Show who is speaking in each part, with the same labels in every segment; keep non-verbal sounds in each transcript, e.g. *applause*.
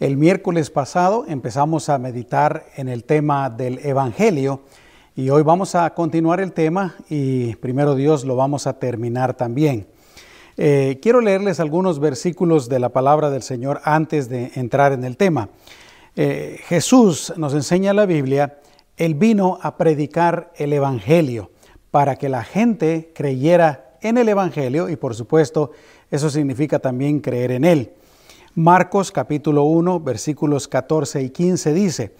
Speaker 1: El miércoles pasado empezamos a meditar en el tema del Evangelio y hoy vamos a continuar el tema y primero Dios lo vamos a terminar también. Eh, quiero leerles algunos versículos de la palabra del Señor antes de entrar en el tema. Eh, Jesús nos enseña la Biblia, Él vino a predicar el Evangelio para que la gente creyera en el Evangelio y por supuesto eso significa también creer en Él. Marcos capítulo 1 versículos 14 y 15 dice,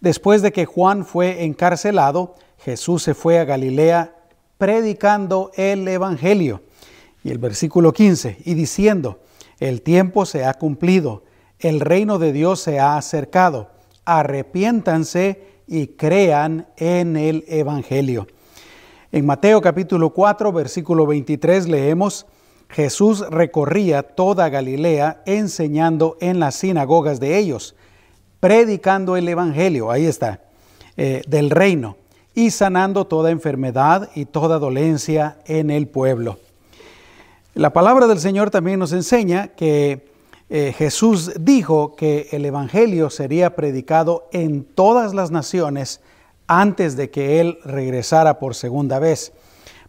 Speaker 1: después de que Juan fue encarcelado, Jesús se fue a Galilea predicando el Evangelio. Y el versículo 15, y diciendo, el tiempo se ha cumplido, el reino de Dios se ha acercado, arrepiéntanse y crean en el Evangelio. En Mateo capítulo 4, versículo 23 leemos, Jesús recorría toda Galilea enseñando en las sinagogas de ellos, predicando el Evangelio, ahí está, eh, del reino, y sanando toda enfermedad y toda dolencia en el pueblo. La palabra del Señor también nos enseña que eh, Jesús dijo que el Evangelio sería predicado en todas las naciones antes de que Él regresara por segunda vez.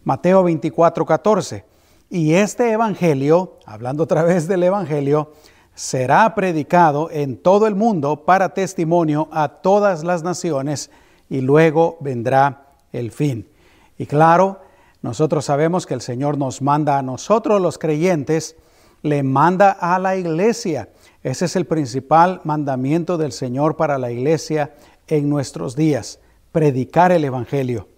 Speaker 1: Mateo 24, 14. Y este Evangelio, hablando otra vez del Evangelio, será predicado en todo el mundo para testimonio a todas las naciones y luego vendrá el fin. Y claro, nosotros sabemos que el Señor nos manda a nosotros los creyentes, le manda a la iglesia. Ese es el principal mandamiento del Señor para la iglesia en nuestros días, predicar el Evangelio.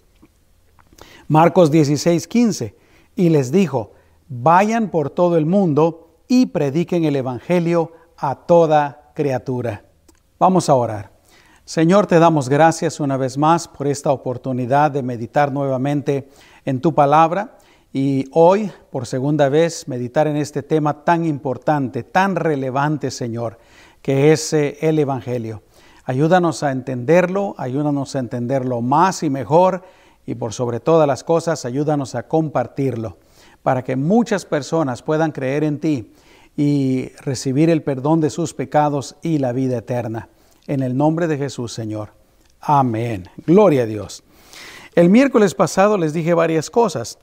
Speaker 1: Marcos 16, 15. Y les dijo, vayan por todo el mundo y prediquen el Evangelio a toda criatura. Vamos a orar. Señor, te damos gracias una vez más por esta oportunidad de meditar nuevamente en tu palabra y hoy, por segunda vez, meditar en este tema tan importante, tan relevante, Señor, que es eh, el Evangelio. Ayúdanos a entenderlo, ayúdanos a entenderlo más y mejor y por sobre todas las cosas, ayúdanos a compartirlo para que muchas personas puedan creer en ti y recibir el perdón de sus pecados y la vida eterna. En el nombre de Jesús, Señor. Amén. Gloria a Dios. El miércoles pasado les dije varias cosas.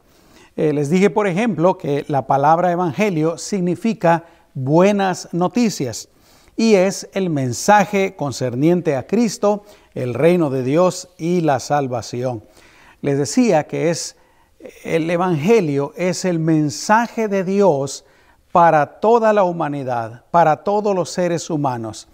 Speaker 1: Eh, les dije, por ejemplo, que la palabra evangelio significa buenas noticias y es el mensaje concerniente a Cristo, el reino de Dios y la salvación. Les decía que es el Evangelio es el mensaje de Dios para toda la humanidad, para todos los seres humanos.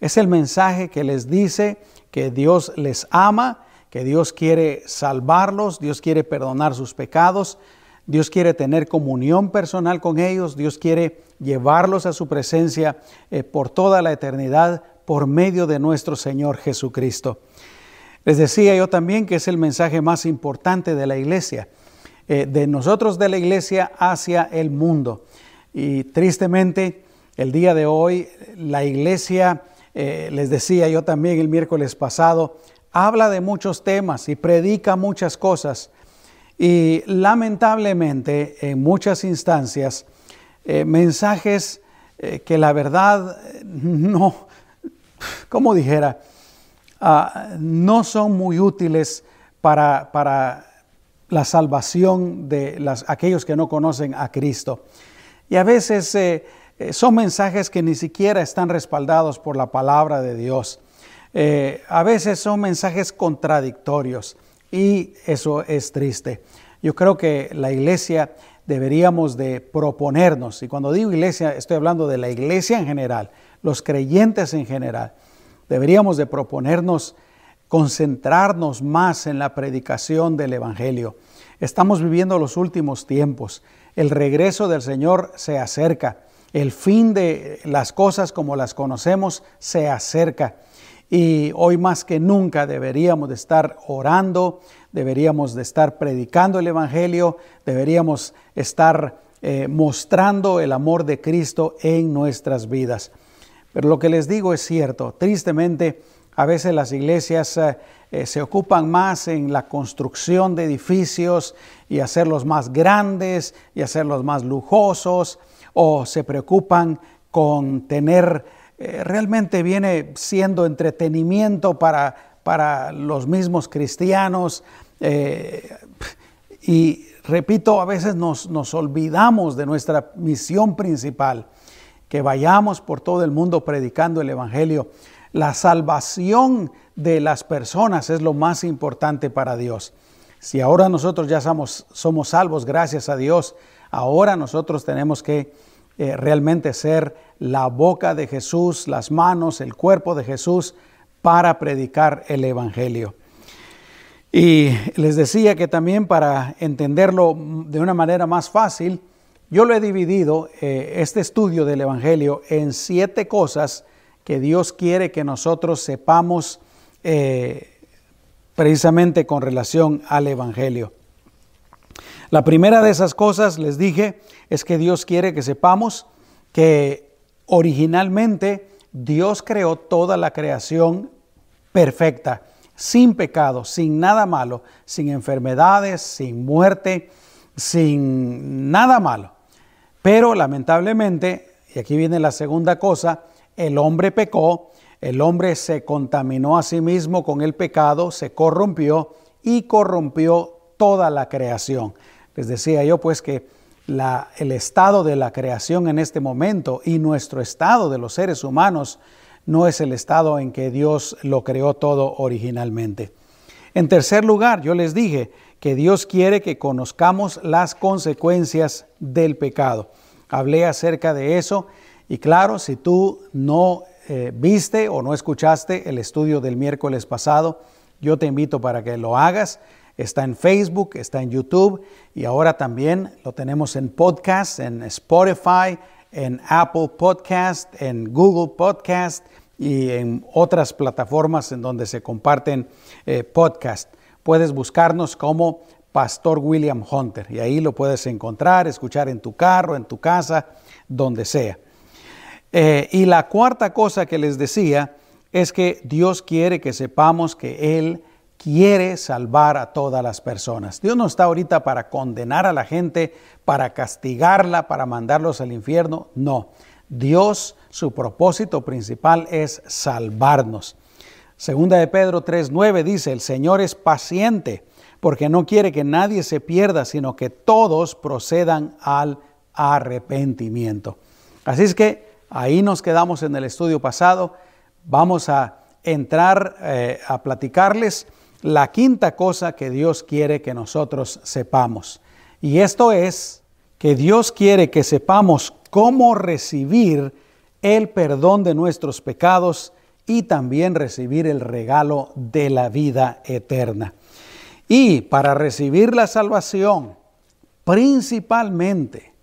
Speaker 1: Es el mensaje que les dice que Dios les ama, que Dios quiere salvarlos, Dios quiere perdonar sus pecados, Dios quiere tener comunión personal con ellos, Dios quiere llevarlos a su presencia eh, por toda la eternidad por medio de nuestro Señor Jesucristo. Les decía yo también que es el mensaje más importante de la iglesia. Eh, de nosotros de la iglesia hacia el mundo. Y tristemente, el día de hoy, la iglesia, eh, les decía yo también el miércoles pasado, habla de muchos temas y predica muchas cosas. Y lamentablemente, en muchas instancias, eh, mensajes que la verdad *laughs* no, como dijera, ah, no son muy útiles para, para la salvación de aquellos que no conocen a Cristo. Y a veces eh, eh, son mensajes que ni siquiera están respaldados por la palabra de Dios. Eh, a veces son mensajes contradictorios y eso es triste. Yo creo que la iglesia deberíamos de proponernos, y cuando digo iglesia estoy hablando de la iglesia en general, los creyentes en general, deberíamos de proponernos concentrarnos más en la predicación del Evangelio. Estamos viviendo los últimos tiempos. El regreso del Señor se acerca. El fin de las cosas como las conocemos se acerca. Y hoy más que nunca deberíamos de estar orando, deberíamos de estar predicando el Evangelio, deberíamos estar eh, mostrando el amor de Cristo en nuestras vidas. Pero lo que les digo es cierto. Tristemente, a veces las iglesias eh, eh, se ocupan más en la construcción de edificios y hacerlos más grandes y hacerlos más lujosos o se preocupan con tener eh, realmente viene siendo entretenimiento para, para los mismos cristianos. Y repito, a veces nos, nos olvidamos de nuestra misión principal, que vayamos por todo el mundo predicando el Evangelio. La salvación de las personas es lo más importante para Dios. Si ahora nosotros ya somos, salvos, gracias a Dios, ahora nosotros tenemos que eh, realmente ser la boca de Jesús, las manos, el cuerpo de Jesús para predicar el Evangelio. Y les decía que también para entenderlo de una manera más fácil, yo lo he dividido, eh, este estudio del Evangelio, en siete cosas que Dios quiere que nosotros sepamos eh, precisamente con relación al Evangelio. La primera de esas cosas, les dije, es que Dios quiere que sepamos que originalmente Dios creó toda la creación perfecta, sin pecado, sin nada malo, sin enfermedades, sin muerte, sin nada malo. Pero lamentablemente, y aquí viene la segunda cosa, el hombre pecó, el hombre se contaminó a sí mismo con el pecado, se corrompió y corrompió toda la creación. Les decía yo pues que el estado de la creación en este momento y nuestro estado de los seres humanos no es el estado en que Dios lo creó todo originalmente. En tercer lugar, yo les dije que Dios quiere que conozcamos las consecuencias del pecado. Hablé acerca de eso y claro, si tú no eh, viste o no escuchaste el estudio del miércoles pasado, yo te invito para que lo hagas. Está en Facebook, está en YouTube y ahora también lo tenemos en podcast, en Spotify, en Apple Podcast, en Google Podcast y en otras plataformas en donde se comparten eh, podcasts. Puedes buscarnos como Pastor William Hunter y ahí lo puedes encontrar, escuchar en tu carro, en tu casa, donde sea. Eh, y la cuarta cosa que les decía es que Dios quiere que sepamos que Él quiere salvar a todas las personas. Dios no está ahorita para condenar a la gente, para castigarla, para mandarlos al infierno. No, Dios, su propósito principal es salvarnos. Segunda de Pedro 3:9 dice, el Señor es paciente porque no quiere que nadie se pierda, sino que todos procedan al arrepentimiento. Así es que ahí nos quedamos en el estudio pasado. Vamos a entrar eh, a platicarles la quinta cosa que Dios quiere que nosotros sepamos. Y esto es que Dios quiere que sepamos cómo recibir el perdón de nuestros pecados y también recibir el regalo de la vida eterna. Y para recibir la salvación, principalmente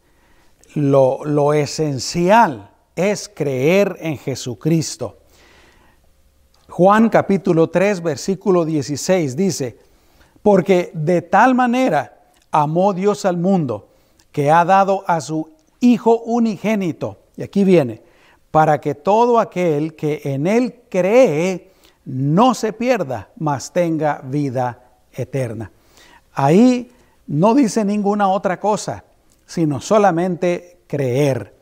Speaker 1: lo, lo esencial es creer en Jesucristo. Juan capítulo 3, versículo 16 dice, porque de tal manera amó Dios al mundo que ha dado a su Hijo unigénito, y aquí viene, para que todo aquel que en Él cree no se pierda, mas tenga vida eterna. Ahí no dice ninguna otra cosa, sino solamente creer.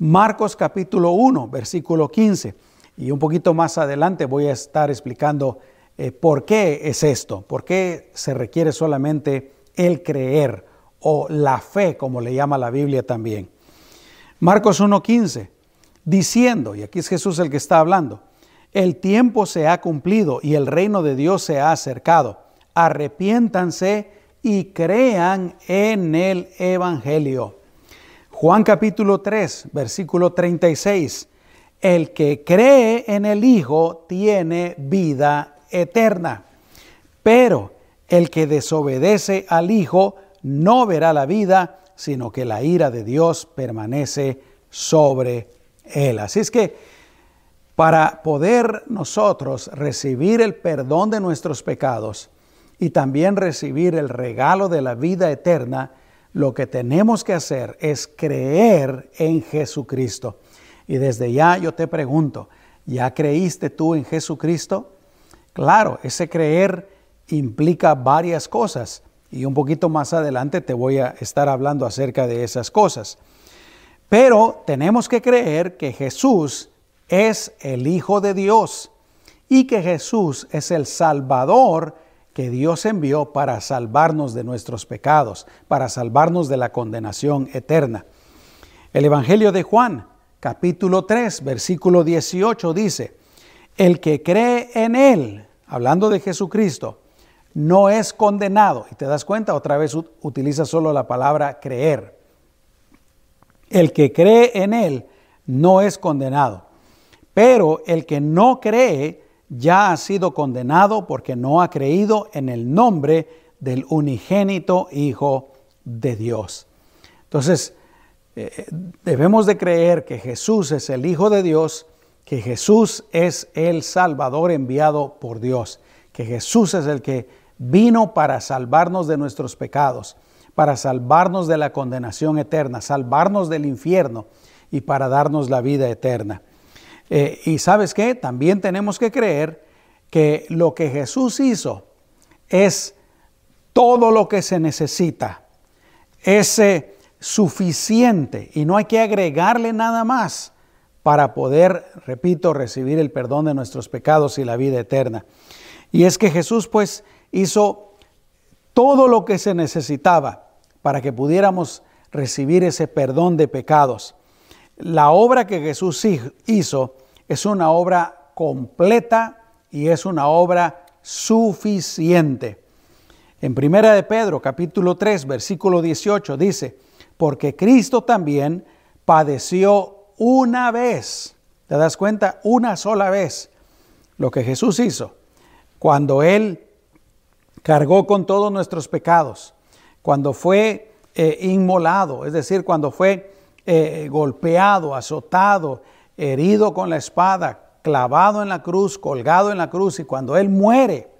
Speaker 1: Marcos capítulo 1, versículo 15 y un poquito más adelante voy a estar explicando eh, por qué es esto, por qué se requiere solamente el creer o la fe, como le llama la Biblia también. Marcos 1.15, diciendo, y aquí es Jesús el que está hablando, el tiempo se ha cumplido y el reino de Dios se ha acercado. Arrepiéntanse y crean en el Evangelio. Juan capítulo 3, versículo 36 el que cree en el Hijo tiene vida eterna, pero el que desobedece al Hijo no verá la vida, sino que la ira de Dios permanece sobre él. Así es que para poder nosotros recibir el perdón de nuestros pecados y también recibir el regalo de la vida eterna, lo que tenemos que hacer es creer en Jesucristo. Y desde ya yo te pregunto, ¿ya creíste tú en Jesucristo? Claro, ese creer implica varias cosas y un poquito más adelante te voy a estar hablando acerca de esas cosas. Pero tenemos que creer que Jesús es el Hijo de Dios y que Jesús es el Salvador que Dios envió para salvarnos de nuestros pecados, para salvarnos de la condenación eterna. El Evangelio de Juan, capítulo 3, versículo 18 dice, el que cree en Él, hablando de Jesucristo, no es condenado. Y te das cuenta, otra vez utiliza solo la palabra creer. El que cree en Él no es condenado. Pero el que no cree ya ha sido condenado porque no ha creído en el nombre del unigénito Hijo de Dios. Entonces, eh, debemos de creer que Jesús es el Hijo de Dios, que Jesús es el Salvador enviado por Dios, que Jesús es el que vino para salvarnos de nuestros pecados, para salvarnos de la condenación eterna, salvarnos del infierno y para darnos la vida eterna. Eh, y sabes qué, también tenemos que creer que lo que Jesús hizo es todo lo que se necesita, es suficiente y no hay que agregarle nada más para poder, repito, recibir el perdón de nuestros pecados y la vida eterna. Y es que Jesús pues hizo todo lo que se necesitaba para que pudiéramos recibir ese perdón de pecados. La obra que Jesús hizo es una obra completa y es una obra suficiente. En Primera de Pedro, capítulo 3, versículo 18 dice, porque Cristo también padeció una vez. ¿Te das cuenta? Una sola vez. Lo que Jesús hizo cuando Él cargó con todos nuestros pecados, cuando fue eh, inmolado, es decir, cuando fue eh, golpeado, azotado, herido con la espada, clavado en la cruz, colgado en la cruz, y cuando Él muere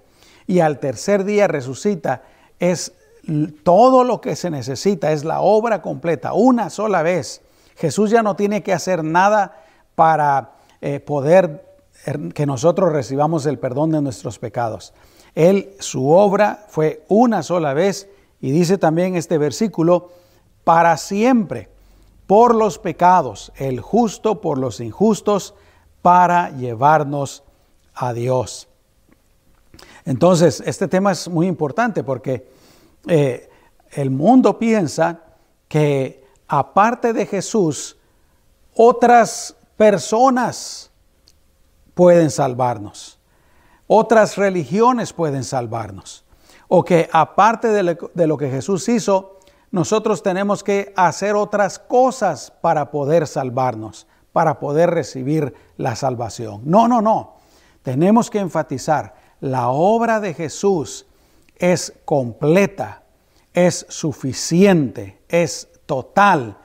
Speaker 1: y al tercer día resucita, es todo lo que se necesita, es la obra completa, una sola vez. Jesús ya no tiene que hacer nada para eh, poder er, que nosotros recibamos el perdón de nuestros pecados. Él, su obra fue una sola vez y dice también este versículo, para siempre, por los pecados, el justo por los injustos, para llevarnos a Dios. Entonces, este tema es muy importante porque eh, el mundo piensa que aparte de Jesús, otras personas pueden salvarnos. Otras religiones pueden salvarnos. O que aparte de lo que Jesús hizo, nosotros tenemos que hacer otras cosas para poder salvarnos, para poder recibir la salvación. No, no, no. Tenemos que enfatizar, la obra de Jesús es completa, es suficiente, es total,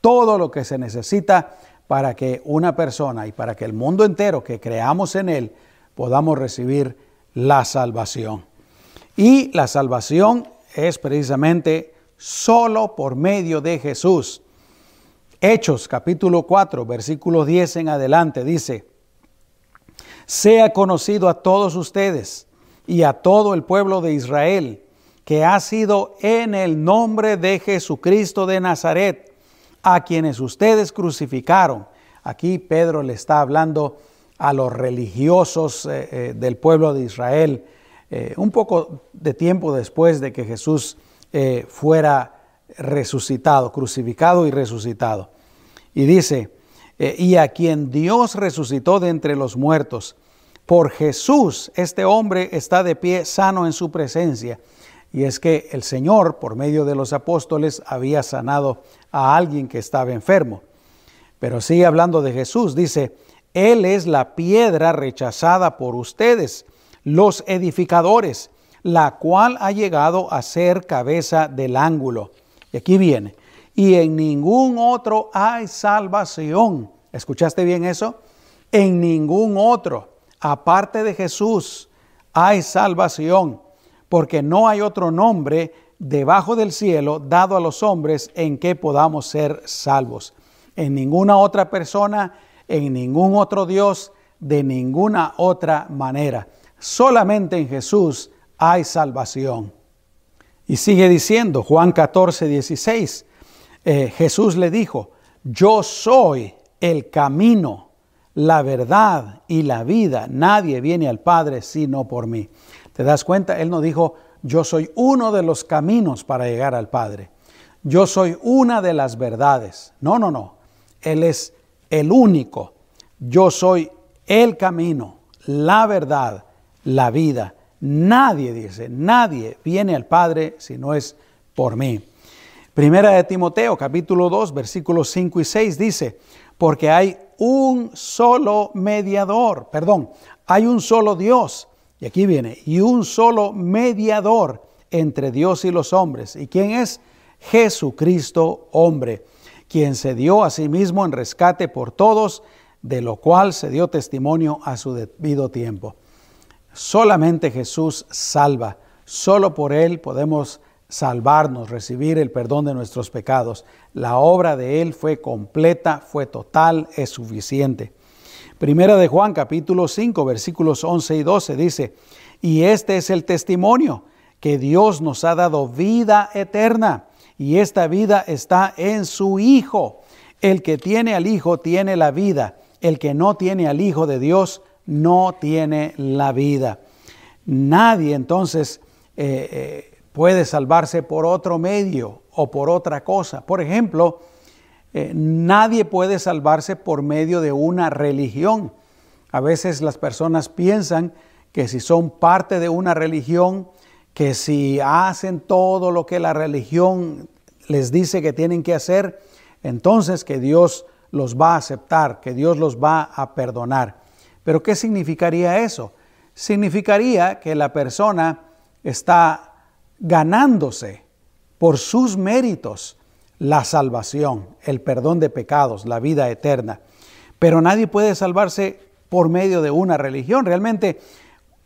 Speaker 1: todo lo que se necesita para que una persona y para que el mundo entero que creamos en Él podamos recibir la salvación. Y la salvación es precisamente solo por medio de Jesús. Hechos capítulo 4, versículo 10 en adelante dice, sea conocido a todos ustedes y a todo el pueblo de Israel que ha sido en el nombre de Jesucristo de Nazaret, a quienes ustedes crucificaron. Aquí Pedro le está hablando a los religiosos eh, eh, del pueblo de Israel, eh, un poco de tiempo después de que Jesús fuera resucitado, crucificado y resucitado. Y dice, y a quien Dios resucitó de entre los muertos, por Jesús este hombre está de pie sano en su presencia. Y es que el Señor, por medio de los apóstoles, había sanado a alguien que estaba enfermo. Pero sigue hablando de Jesús, dice, él es la piedra rechazada por ustedes, los edificadores, la cual ha llegado a ser cabeza del ángulo. Y aquí viene, y en ningún otro hay salvación. ¿Escuchaste bien eso? En ningún otro, aparte de Jesús, hay salvación, porque no hay otro nombre debajo del cielo dado a los hombres en que podamos ser salvos. En ninguna otra persona en ningún otro Dios, de ninguna otra manera. Solamente en Jesús hay salvación. Y sigue diciendo Juan 14, 16, eh, Jesús le dijo, yo soy el camino, la verdad y la vida. Nadie viene al Padre sino por mí. ¿Te das cuenta? Él no dijo, yo soy uno de los caminos para llegar al Padre. Yo soy una de las verdades. No, no, no. Él es el único. Yo soy el camino, la verdad, la vida. Nadie, dice, nadie viene al Padre si no es por mí. Primera de Timoteo, capítulo 2, versículos 5 y 6 dice, porque hay un solo mediador, perdón, hay un solo Dios, y aquí viene, y un solo mediador entre Dios y los hombres. ¿Y quién es? Jesucristo, hombre, quien se dio a sí mismo en rescate por todos, de lo cual se dio testimonio a su debido tiempo. Solamente Jesús salva, solo por Él podemos salvarnos, recibir el perdón de nuestros pecados. La obra de Él fue completa, fue total, es suficiente. Primera de Juan capítulo 5 versículos 11 y 12 dice, y este es el testimonio, que Dios nos ha dado vida eterna, y esta vida está en su Hijo. El que tiene al Hijo tiene la vida, el que no tiene al Hijo de Dios no tiene la vida. Nadie entonces eh, eh, puede salvarse por otro medio o por otra cosa. Por ejemplo, eh, nadie puede salvarse por medio de una religión. A veces las personas piensan que si son parte de una religión, que si hacen todo lo que la religión les dice que tienen que hacer, entonces que Dios los va a aceptar, que Dios los va a perdonar. Pero ¿qué significaría eso? Significaría que la persona está ganándose por sus méritos la salvación, el perdón de pecados, la vida eterna. Pero nadie puede salvarse por medio de una religión. Realmente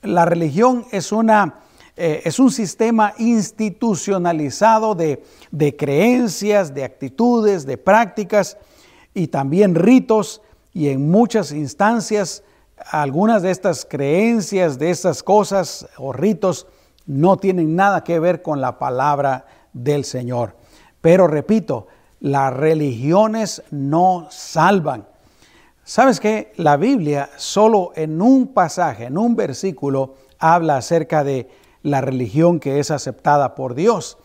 Speaker 1: la religión es, una, eh, es un sistema institucionalizado de, de creencias, de actitudes, de prácticas y también ritos y en muchas instancias algunas de estas creencias, de estas cosas o ritos no tienen nada que ver con la palabra del Señor. Pero repito, las religiones no salvan. ¿Sabes qué? La Biblia solo en un pasaje, en un versículo, habla acerca de la religión que es aceptada por Dios.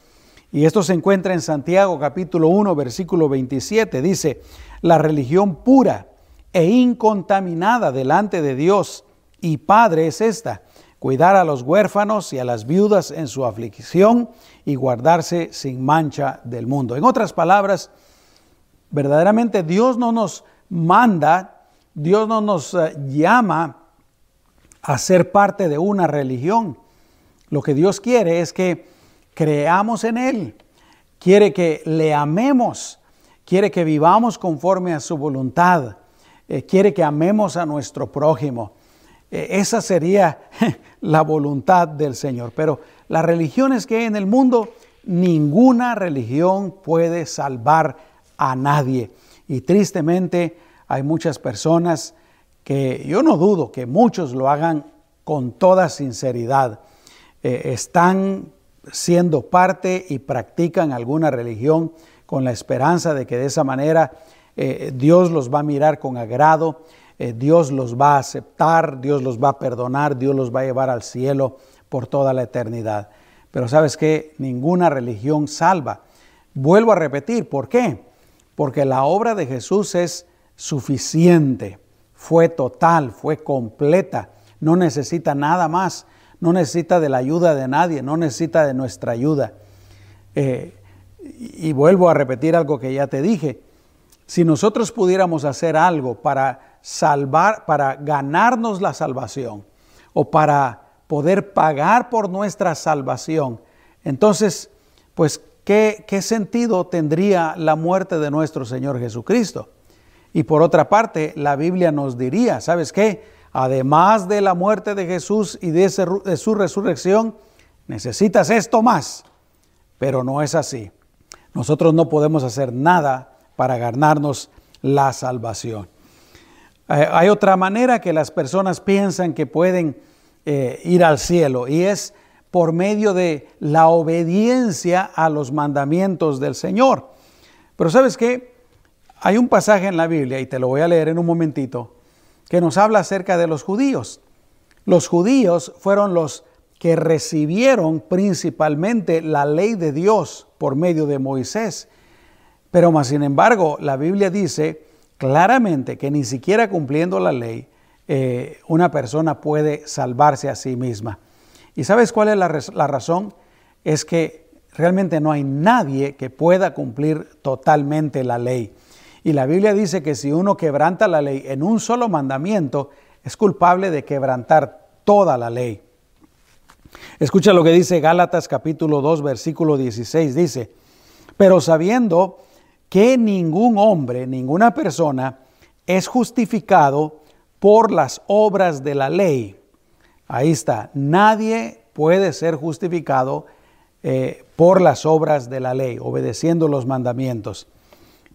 Speaker 1: Y esto se encuentra en Santiago capítulo 1, versículo 27. Dice, la religión pura e incontaminada delante de Dios y Padre es esta, cuidar a los huérfanos y a las viudas en su aflicción y guardarse sin mancha del mundo. En otras palabras, verdaderamente Dios no nos manda, Dios no nos eh, llama a ser parte de una religión. Lo que Dios quiere es que creamos en Él, quiere que le amemos, quiere que vivamos conforme a su voluntad, eh, quiere que amemos a nuestro prójimo. Eh, esa sería *laughs* la voluntad del Señor. Pero las religiones que hay en el mundo, ninguna religión puede salvar a nadie. Y tristemente hay muchas personas que yo no dudo que muchos lo hagan con toda sinceridad. Eh, están siendo parte y practican alguna religión con la esperanza de que de esa manera eh, Dios los va a mirar con agrado eh, Dios los va a aceptar, Dios los va a perdonar, Dios los va a llevar al cielo por toda la eternidad. Pero sabes que ninguna religión salva. Vuelvo a repetir, ¿por qué? Porque la obra de Jesús es suficiente, fue total, fue completa, no necesita nada más, no necesita de la ayuda de nadie, no necesita de nuestra ayuda. Eh, y vuelvo a repetir algo que ya te dije, si nosotros pudiéramos hacer algo para salvar, para ganarnos la salvación o para poder pagar por nuestra salvación, entonces, pues, ¿qué, ¿qué sentido tendría la muerte de nuestro Señor Jesucristo? Y por otra parte, la Biblia nos diría, ¿sabes qué? Además de la muerte de Jesús y de, de su resurrección, necesitas esto más. Pero no es así. Nosotros no podemos hacer nada para ganarnos la salvación. Eh, hay otra manera que las personas piensan que pueden eh, ir al cielo y es por medio de la obediencia a los mandamientos del Señor. Pero sabes qué? Hay un pasaje en la Biblia, y te lo voy a leer en un momentito, que nos habla acerca de los judíos. Los judíos fueron los que recibieron principalmente la ley de Dios por medio de Moisés. Pero más sin embargo, la Biblia dice claramente que ni siquiera cumpliendo la ley, eh, una persona puede salvarse a sí misma. ¿Y sabes cuál es la, la razón? Es que realmente no hay nadie que pueda cumplir totalmente la ley. Y la Biblia dice que si uno quebranta la ley en un solo mandamiento, es culpable de quebrantar toda la ley. Escucha lo que dice Gálatas capítulo 2 versículo 16. Dice, pero sabiendo que ningún hombre, ninguna persona es justificado por las obras de la ley. Ahí está, nadie puede ser justificado eh, por las obras de la ley, obedeciendo los mandamientos.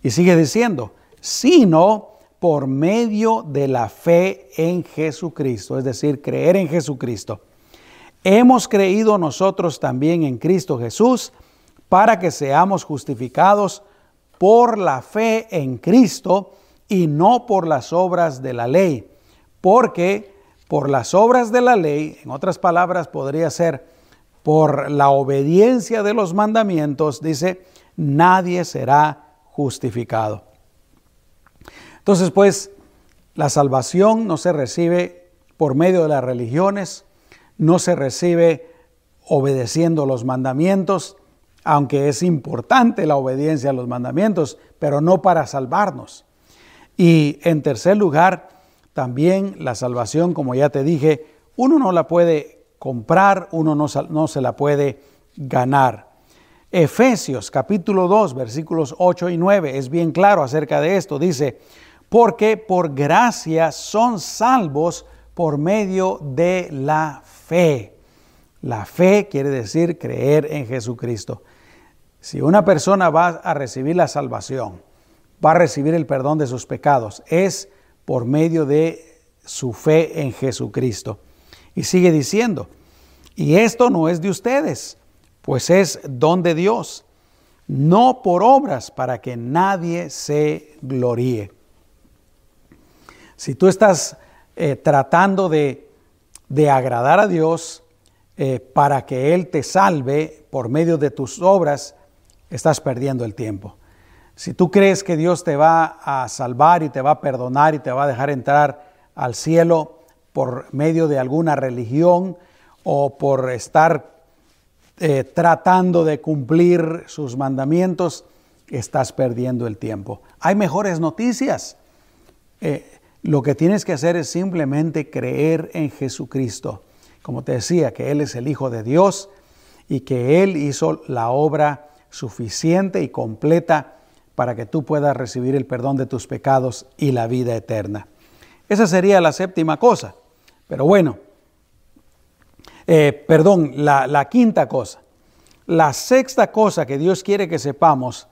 Speaker 1: Y sigue diciendo, sino por medio de la fe en Jesucristo, es decir, creer en Jesucristo. Hemos creído nosotros también en Cristo Jesús para que seamos justificados por la fe en Cristo y no por las obras de la ley. Porque por las obras de la ley, en otras palabras podría ser por la obediencia de los mandamientos, dice, nadie será justificado. Entonces, pues, la salvación no se recibe por medio de las religiones, no se recibe obedeciendo los mandamientos, aunque es importante la obediencia a los mandamientos, pero no para salvarnos. Y en tercer lugar, también la salvación, como ya te dije, uno no la puede comprar, uno no, se la puede ganar. Efesios capítulo 2 versículos 8 y 9 es bien claro acerca de esto. Dice, porque por gracia son salvos por medio de la fe. La fe quiere decir creer en Jesucristo. Si una persona va a recibir la salvación, va a recibir el perdón de sus pecados, es por medio de su fe en Jesucristo. Y sigue diciendo, y esto no es de ustedes, pues es don de Dios, no por obras para que nadie se gloríe. Si tú estás eh, tratando de, agradar a Dios eh, para que Él te salve por medio de tus obras, estás perdiendo el tiempo. Si tú crees que Dios te va a salvar y te va a perdonar y te va a dejar entrar al cielo por medio de alguna religión o por estar eh, tratando de cumplir sus mandamientos, estás perdiendo el tiempo. Hay mejores noticias. Eh, lo que tienes que hacer es simplemente creer en Jesucristo. Como te decía, que Él es el Hijo de Dios y que Él hizo la obra suficiente y completa para que tú puedas recibir el perdón de tus pecados y la vida eterna. Esa sería la séptima cosa. Pero bueno, eh, perdón, la, quinta cosa. La sexta cosa que Dios quiere que sepamos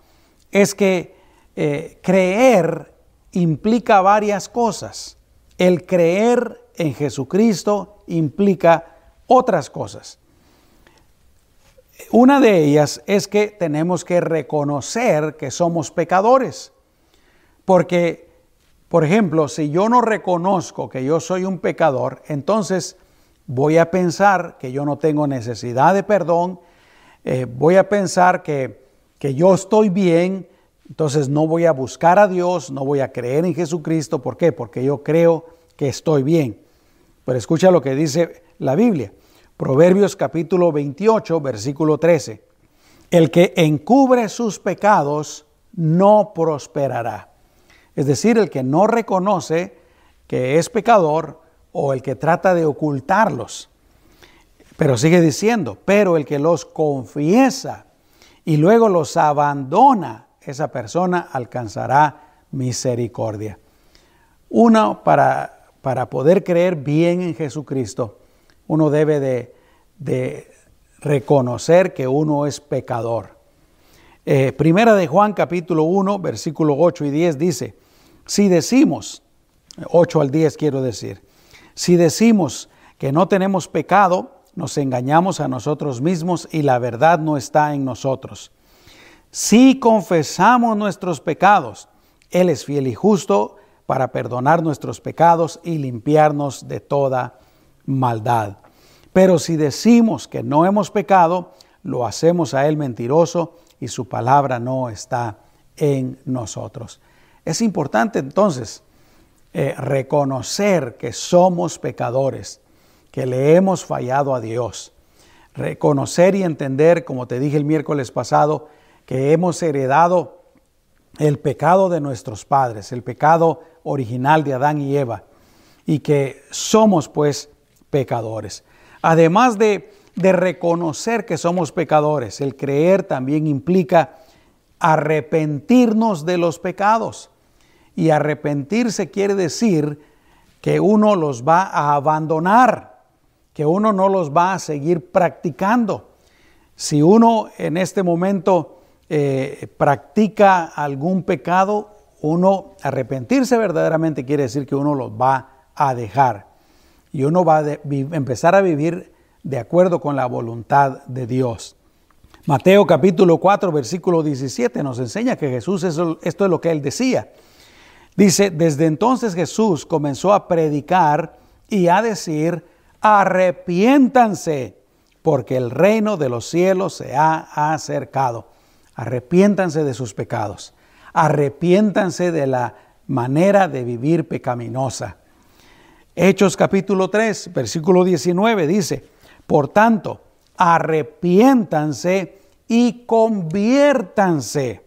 Speaker 1: es que eh, creer implica varias cosas. El creer en Jesucristo implica otras cosas. Una de ellas es que tenemos que reconocer que somos pecadores. Porque, por ejemplo, si yo no reconozco que yo soy un pecador, entonces voy a pensar que yo no tengo necesidad de perdón, eh, voy a pensar que, que yo estoy bien, entonces no voy a buscar a Dios, no voy a creer en Jesucristo. ¿Por qué? Porque yo creo que estoy bien. Pero escucha lo que dice la Biblia. Proverbios capítulo 28, versículo 13. El que encubre sus pecados no prosperará. Es decir, el que no reconoce que es pecador o el que trata de ocultarlos. Pero sigue diciendo, pero el que los confiesa y luego los abandona, esa persona alcanzará misericordia. Uno, para, para poder creer bien en Jesucristo, uno debe de, reconocer que uno es pecador. Eh, primera de Juan capítulo 1, versículo 8 y 10 dice, si decimos, 8 al 10 quiero decir, si decimos que no tenemos pecado, nos engañamos a nosotros mismos y la verdad no está en nosotros. Si confesamos nuestros pecados, Él es fiel y justo para perdonar nuestros pecados y limpiarnos de toda maldad. Pero si decimos que no hemos pecado, lo hacemos a Él mentiroso y su palabra no está en nosotros. Es importante entonces eh, reconocer que somos pecadores, que le hemos fallado a Dios. Reconocer y entender, como te dije el miércoles pasado, que hemos heredado el pecado de nuestros padres, el pecado original de Adán y Eva, y que somos pues pecadores. Además de, de reconocer que somos pecadores, el creer también implica arrepentirnos de los pecados. Y arrepentirse quiere decir que uno los va a abandonar, que uno no los va a seguir practicando. Si uno en este momento eh, practica algún pecado, uno arrepentirse verdaderamente quiere decir que uno los va a dejar y uno va a empezar a vivir de acuerdo con la voluntad de Dios. Mateo capítulo 4, versículo 17 nos enseña que Jesús, esto es lo que él decía. Dice, desde entonces Jesús comenzó a predicar y a decir, arrepiéntanse, porque el reino de los cielos se ha acercado. Arrepiéntanse de sus pecados. Arrepiéntanse de la manera de vivir pecaminosa. Hechos capítulo 3, versículo 19 dice, por tanto, arrepiéntanse y conviértanse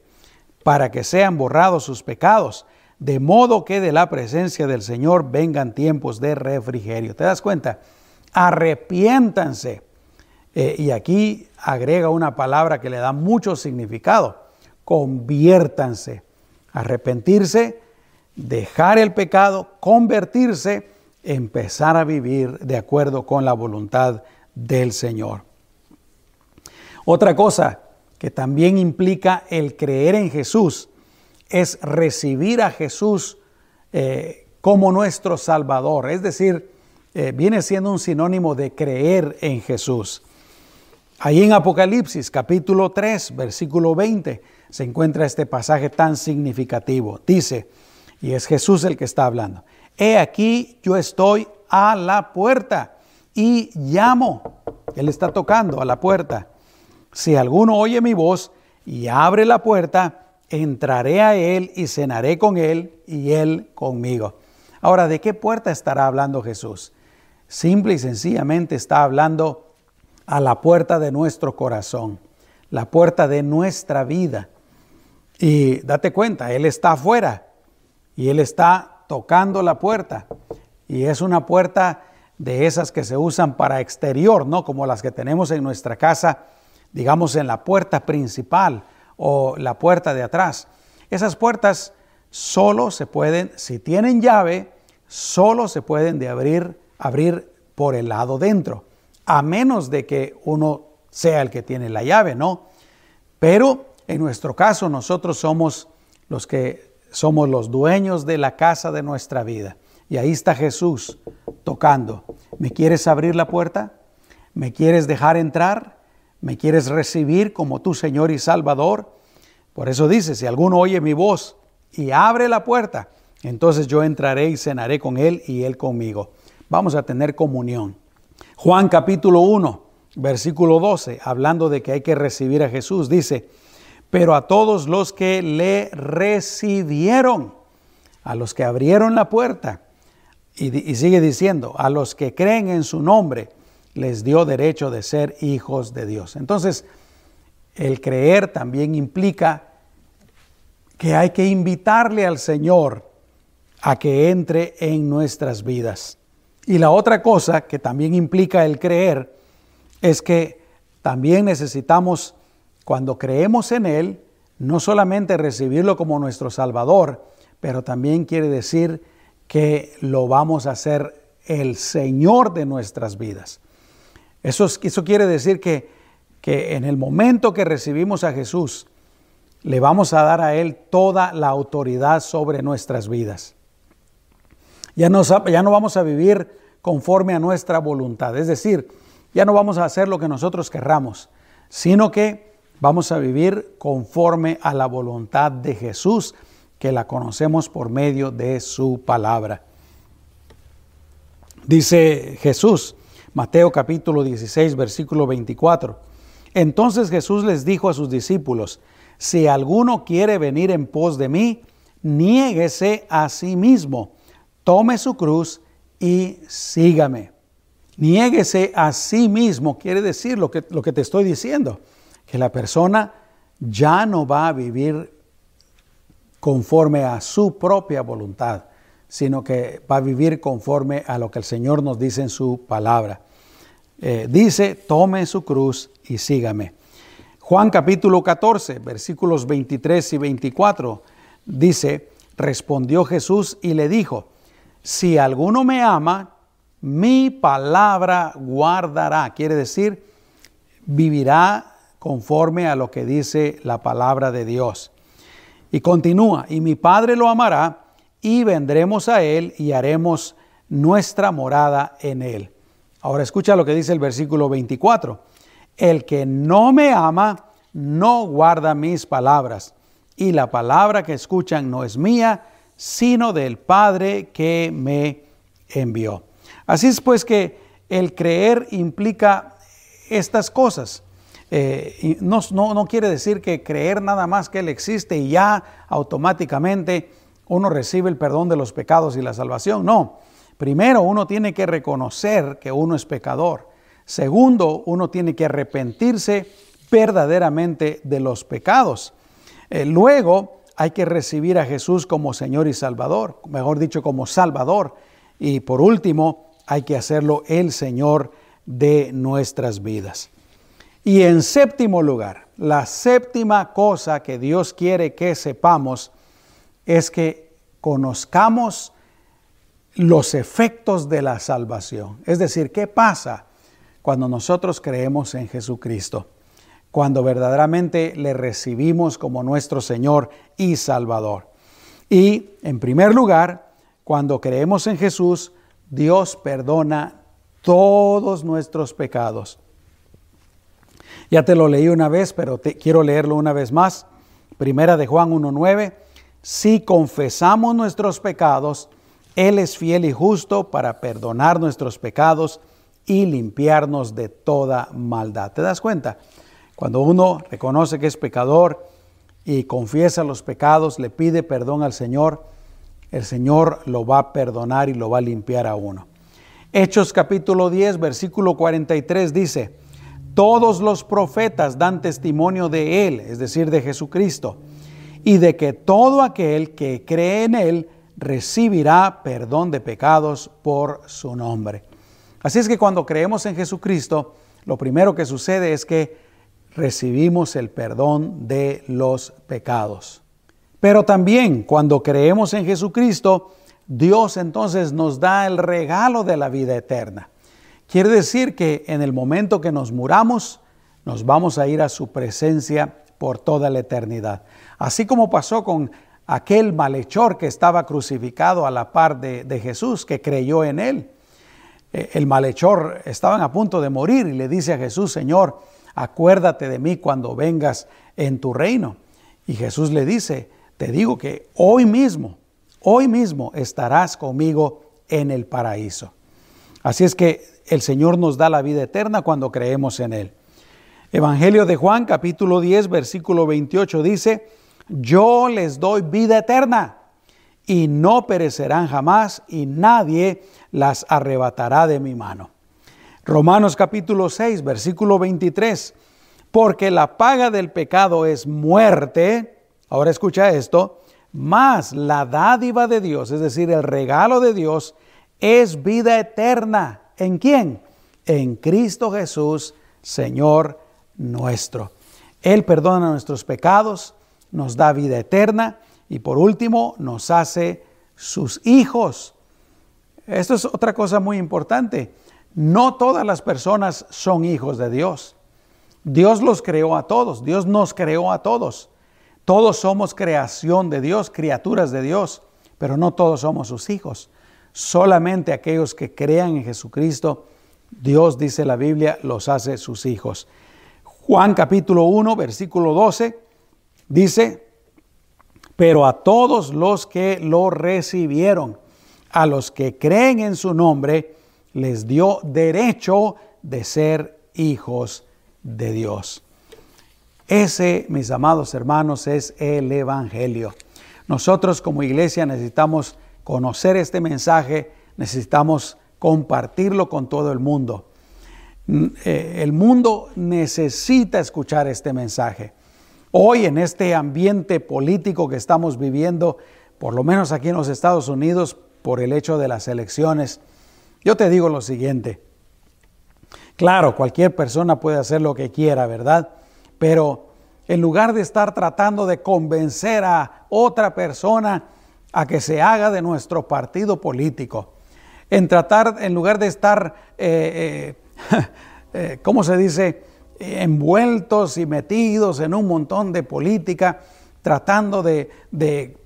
Speaker 1: para que sean borrados sus pecados, de modo que de la presencia del Señor vengan tiempos de refrigerio. ¿Te das cuenta? Arrepiéntanse. Eh, y aquí agrega una palabra que le da mucho significado. Conviértanse. Arrepentirse, dejar el pecado, convertirse, empezar a vivir de acuerdo con la voluntad del Señor. Otra cosa que también implica el creer en Jesús es recibir a Jesús eh, como nuestro Salvador. Es decir, eh, viene siendo un sinónimo de creer en Jesús. Ahí en Apocalipsis capítulo 3, versículo 20, se encuentra este pasaje tan significativo. Dice, y es Jesús el que está hablando, he aquí yo estoy a la puerta y llamo. Él está tocando a la puerta. Si alguno oye mi voz y abre la puerta, entraré a él y cenaré con él y él conmigo. Ahora, ¿de qué puerta estará hablando Jesús? Simple y sencillamente está hablando a la puerta de nuestro corazón, la puerta de nuestra vida. Y date cuenta, Él está afuera y Él está tocando la puerta. Y es una puerta de esas que se usan para exterior, no como las que tenemos en nuestra casa, digamos en la puerta principal o la puerta de atrás. Esas puertas solo se pueden, si tienen llave, solo se pueden de abrir, abrir por el lado dentro a menos de que uno sea el que tiene la llave, ¿no? Pero en nuestro caso nosotros somos los que somos los dueños de la casa de nuestra vida. Y ahí está Jesús tocando. ¿Me quieres abrir la puerta? ¿Me quieres dejar entrar? ¿Me quieres recibir como tu Señor y Salvador? Por eso dice, si alguno oye mi voz y abre la puerta, entonces yo entraré y cenaré con él y él conmigo. Vamos a tener comunión. Juan capítulo 1, versículo 12, hablando de que hay que recibir a Jesús, dice, pero a todos los que le recibieron, a los que abrieron la puerta, y, sigue diciendo, a los que creen en su nombre, les dio derecho de ser hijos de Dios. Entonces, el creer también implica que hay que invitarle al Señor a que entre en nuestras vidas. Y la otra cosa que también implica el creer es que también necesitamos, cuando creemos en Él, no solamente recibirlo como nuestro Salvador, pero también quiere decir que lo vamos a hacer el Señor de nuestras vidas. Eso, eso quiere decir que, que en el momento que recibimos a Jesús, le vamos a dar a Él toda la autoridad sobre nuestras vidas. Ya no, ya no vamos a vivir conforme a nuestra voluntad. Es decir, ya no vamos a hacer lo que nosotros querramos, sino que vamos a vivir conforme a la voluntad de Jesús que la conocemos por medio de su palabra. Dice Jesús, Mateo capítulo 16, versículo 24. Entonces Jesús les dijo a sus discípulos, si alguno quiere venir en pos de mí, niéguese a sí mismo, tome su cruz y sígame. Niéguese a sí mismo, quiere decir lo que, lo que te estoy diciendo, la persona ya no va a vivir conforme a su propia voluntad, sino que va a vivir conforme a lo que el Señor nos dice en su palabra. Eh, dice, tome su cruz y sígame. Juan capítulo 14, versículos 23 y 24, dice, respondió Jesús y le dijo, si alguno me ama, mi palabra guardará. Quiere decir, vivirá conforme a lo que dice la palabra de Dios. Y continúa, y mi Padre lo amará, y vendremos a Él y haremos nuestra morada en Él. Ahora escucha lo que dice el versículo 24. El que no me ama, no guarda mis palabras, y la palabra que escuchan no es mía, sino del Padre que me envió. Así es pues que el creer implica estas cosas. Eh, no, no quiere decir que creer nada más que Él existe y ya automáticamente uno recibe el perdón de los pecados y la salvación. No, primero uno tiene que reconocer que uno es pecador. Segundo, uno tiene que arrepentirse verdaderamente de los pecados. Eh, luego hay que recibir a Jesús como Señor y Salvador, mejor dicho, como Salvador. Y por último, hay que hacerlo el Señor de nuestras vidas. Y en séptimo lugar, la séptima cosa que Dios quiere que sepamos es que conozcamos los efectos de la salvación. Es decir, ¿qué pasa cuando nosotros creemos en Jesucristo? Cuando verdaderamente le recibimos como nuestro Señor y Salvador. Y en primer lugar, cuando creemos en Jesús, Dios perdona todos nuestros pecados. Ya te lo leí una vez, pero quiero leerlo una vez más. Primera de Juan 1.9 si confesamos nuestros pecados, Él es fiel y justo para perdonar nuestros pecados y limpiarnos de toda maldad. ¿Te das cuenta? Cuando uno reconoce que es pecador y confiesa los pecados, le pide perdón al Señor, el Señor lo va a perdonar y lo va a limpiar a uno. Hechos capítulo 10, versículo 43 dice, todos los profetas dan testimonio de Él, es decir, de Jesucristo y de que todo aquel que cree en Él recibirá perdón de pecados por su nombre. Así es que cuando creemos en Jesucristo, lo primero que sucede es que recibimos el perdón de los pecados. Pero también cuando creemos en Jesucristo, Dios entonces nos da el regalo de la vida eterna. Quiere decir que en el momento que nos muramos, nos vamos a ir a su presencia por toda la eternidad. Así como pasó con aquel malhechor que estaba crucificado a la par de, Jesús, que creyó en él. Eh, el malhechor estaban a punto de morir y le dice a Jesús, Señor, acuérdate de mí cuando vengas en tu reino. Y Jesús le dice, te digo que hoy mismo, hoy mismo estarás conmigo en el paraíso. Así es que el Señor nos da la vida eterna cuando creemos en Él. Evangelio de Juan capítulo 10 versículo 28 dice, yo les doy vida eterna y no perecerán jamás y nadie las arrebatará de mi mano. Romanos capítulo 6 versículo 23, porque la paga del pecado es muerte, ahora escucha esto, más la dádiva de Dios, es decir, el regalo de Dios, es vida eterna. ¿En quién? En Cristo Jesús, Señor nuestro. Él perdona nuestros pecados, nos da vida eterna y por último nos hace sus hijos. Esto es otra cosa muy importante. No todas las personas son hijos de Dios. Dios los creó a todos, Dios nos creó a todos. Todos somos creación de Dios, criaturas de Dios, pero no todos somos sus hijos. Solamente aquellos que crean en Jesucristo, Dios, dice la Biblia, los hace sus hijos. Juan capítulo 1, versículo 12, dice, Pero a todos los que lo recibieron, a los que creen en su nombre, les dio derecho de ser hijos de Dios. Ese, mis amados hermanos, es el Evangelio. Nosotros como iglesia necesitamos conocer este mensaje, necesitamos compartirlo con todo el mundo. Mm, eh, el mundo necesita escuchar este mensaje. Hoy en este ambiente político que estamos viviendo, por lo menos aquí en los Estados Unidos, por el hecho de las elecciones, yo te digo lo siguiente. Claro, cualquier persona puede hacer lo que quiera, ¿verdad? Pero en lugar de estar tratando de convencer a otra persona a que se haga de nuestro partido político, en tratar, en lugar de estar, eh, eh, *laughs* eh, ¿cómo se dice?, envueltos y metidos en un montón de política, tratando de,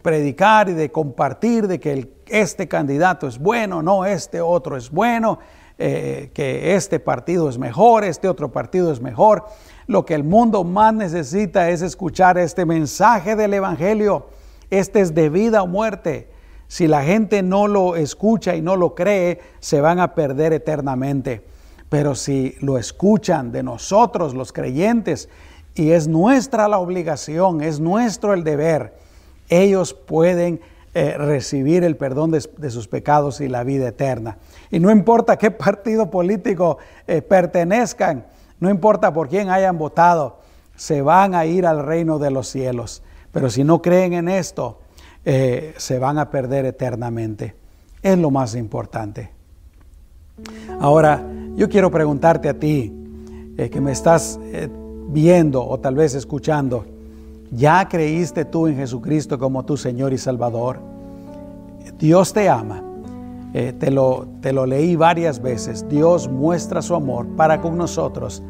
Speaker 1: predicar y de compartir de que este candidato es bueno, no, este otro es bueno, que este partido es mejor, este otro partido es mejor. Lo que el mundo más necesita es escuchar este mensaje del Evangelio. Este es de vida o muerte. Si la gente no lo escucha y no lo cree, se van a perder eternamente. Pero si lo escuchan de nosotros, los creyentes, y es nuestra la obligación, es nuestro el deber, ellos pueden eh, recibir el perdón de, sus pecados y la vida eterna. Y no importa qué partido político eh, pertenezcan, no importa por quién hayan votado, se van a ir al reino de los cielos. Pero si no creen en esto, eh, se van a perder eternamente. Es lo más importante. Ahora, yo quiero preguntarte a ti, eh, que me estás eh, viendo o tal vez escuchando, ¿ya creíste tú en Jesucristo como tu Señor y Salvador? Dios te ama. te, lo, te lo leí varias veces. Dios muestra su amor para con nosotros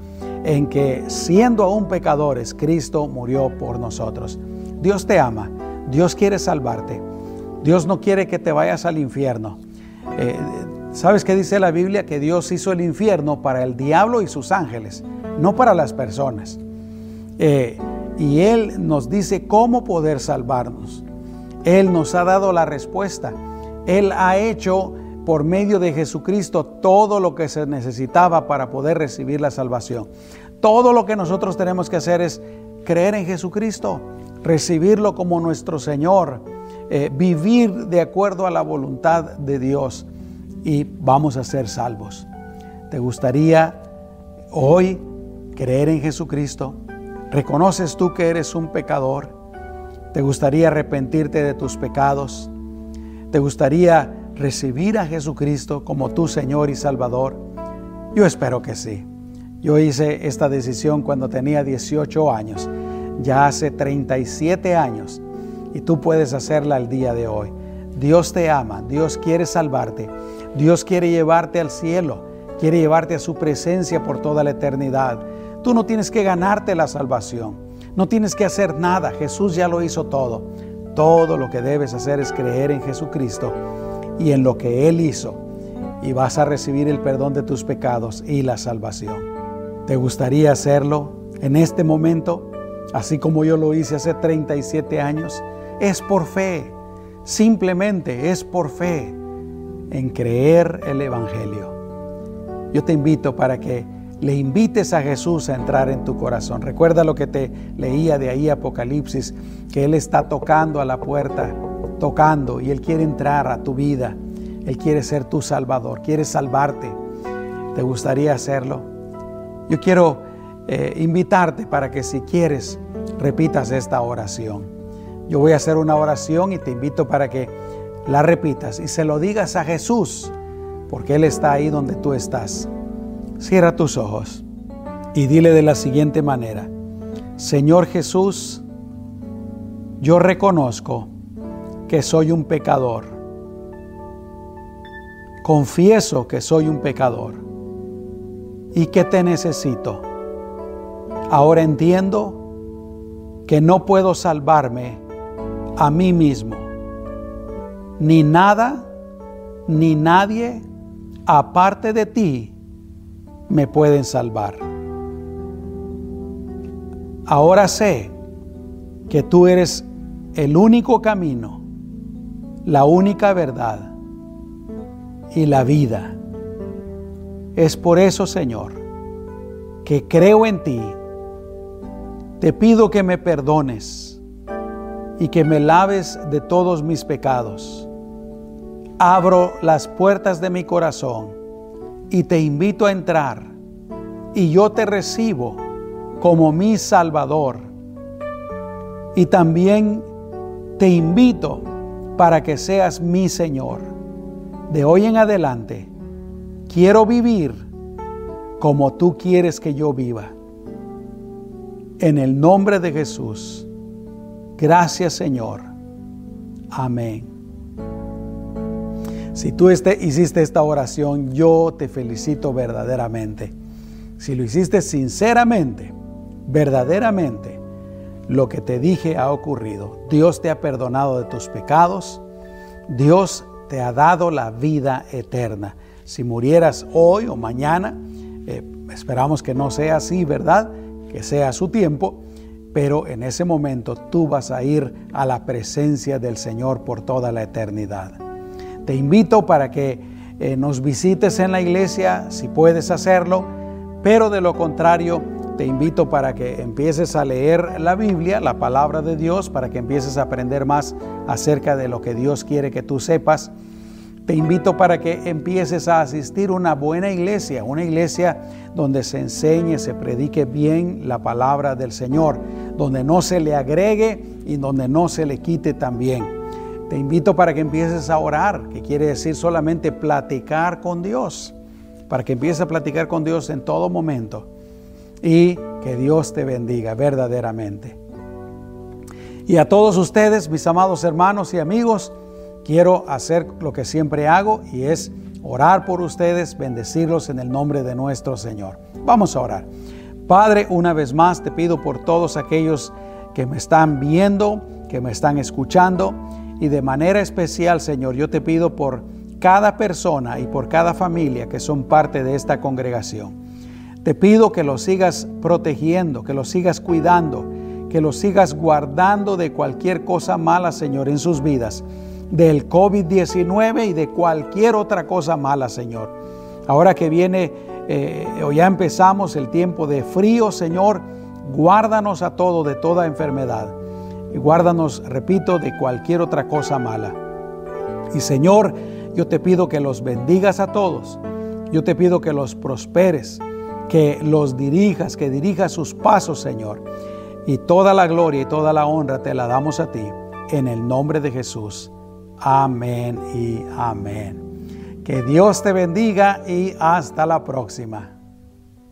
Speaker 1: en que siendo aún pecadores, Cristo murió por nosotros. Dios te ama, Dios quiere salvarte, Dios no quiere que te vayas al infierno. Eh, ¿Sabes qué dice la Biblia? Que Dios hizo el infierno para el diablo y sus ángeles, no para las personas. Eh, y Él nos dice cómo poder salvarnos. Él nos ha dado la respuesta. Él ha hecho por medio de Jesucristo todo lo que se necesitaba para poder recibir la salvación. Todo lo que nosotros tenemos que hacer es creer en Jesucristo, recibirlo como nuestro Señor, eh, vivir de acuerdo a la voluntad de Dios y vamos a ser salvos. ¿Te gustaría hoy creer en Jesucristo? ¿Reconoces tú que eres un pecador? ¿Te gustaría arrepentirte de tus pecados? ¿Te gustaría recibir a Jesucristo como tu Señor y Salvador? Yo espero que sí. Yo hice esta decisión cuando tenía 18 años, ya hace 37 años, y tú puedes hacerla el día de hoy. Dios te ama, Dios quiere salvarte, Dios quiere llevarte al cielo, quiere llevarte a su presencia por toda la eternidad. Tú no tienes que ganarte la salvación, no tienes que hacer nada, Jesús ya lo hizo todo. Todo lo que debes hacer es creer en Jesucristo y en lo que Él hizo y vas a recibir el perdón de tus pecados y la salvación. ¿Te gustaría hacerlo en este momento, así como yo lo hice hace 37 años? Es por fe, simplemente es por fe en creer el Evangelio. Yo te invito para que le invites a Jesús a entrar en tu corazón. Recuerda lo que te leía de ahí Apocalipsis, que Él está tocando a la puerta tocando y Él quiere entrar a tu vida. Él quiere ser tu salvador, quiere salvarte. ¿Te gustaría hacerlo? Yo quiero eh, invitarte para que si quieres repitas esta oración. Yo voy a hacer una oración y te invito para que la repitas y se lo digas a Jesús, porque Él está ahí donde tú estás. Cierra tus ojos y dile de la siguiente manera, Señor Jesús, yo reconozco que soy un pecador. Confieso que soy un pecador y que te necesito. Ahora entiendo que no puedo salvarme a mí mismo. Ni nada, ni nadie, aparte de ti, me pueden salvar. Ahora sé que tú eres el único camino, la única verdad y la vida. Es por eso, Señor, que creo en ti. Te pido que me perdones y que me laves de todos mis pecados. Abro las puertas de mi corazón y te invito a entrar y yo te recibo como mi Salvador. Y también te invito para que seas mi Señor. De hoy en adelante, quiero vivir como tú quieres que yo viva. En el nombre de Jesús. Gracias Señor. Amén. Si tú este, hiciste esta oración, yo te felicito verdaderamente. Si lo hiciste sinceramente, verdaderamente, lo que te dije ha ocurrido. Dios te ha perdonado de tus pecados. Dios te ha dado la vida eterna. Si murieras hoy o mañana, eh, esperamos que no sea así, ¿verdad? Que sea su tiempo, pero en ese momento tú vas a ir a la presencia del Señor por toda la eternidad. Te invito para que eh, nos visites en la iglesia, si puedes hacerlo, pero de lo contrario, te invito para que empieces a leer la Biblia, la palabra de Dios, para que empieces a aprender más acerca de lo que Dios quiere que tú sepas. Te invito para que empieces a asistir a una buena iglesia, una iglesia donde se enseñe, se predique bien la palabra del Señor, donde no se le agregue y donde no se le quite también. Te invito para que empieces a orar, que quiere decir solamente platicar con Dios, para que empieces a platicar con Dios en todo momento y que Dios te bendiga verdaderamente. Y a todos ustedes, mis amados hermanos y amigos, quiero hacer lo que siempre hago y es orar por ustedes, bendecirlos en el nombre de nuestro Señor. Vamos a orar. Padre, una vez más te pido por todos aquellos que me están viendo, que me están escuchando y de manera especial, Señor, yo te pido por cada persona y por cada familia que son parte de esta congregación. Te pido que los sigas protegiendo, que los sigas cuidando, que los sigas guardando de cualquier cosa mala, Señor, en sus vidas, del COVID-19 y de cualquier otra cosa mala, Señor. Ahora que viene eh, o ya empezamos el tiempo de frío, Señor, guárdanos a todo de toda enfermedad. Y guárdanos, repito, de cualquier otra cosa mala. Y Señor, yo te pido que los bendigas a todos. Yo te pido que los prosperes que los dirijas, que dirijas sus pasos, Señor. Y toda la gloria y toda la honra te la damos a ti, en el nombre de Jesús. Amén y amén. Que Dios te bendiga y hasta la próxima.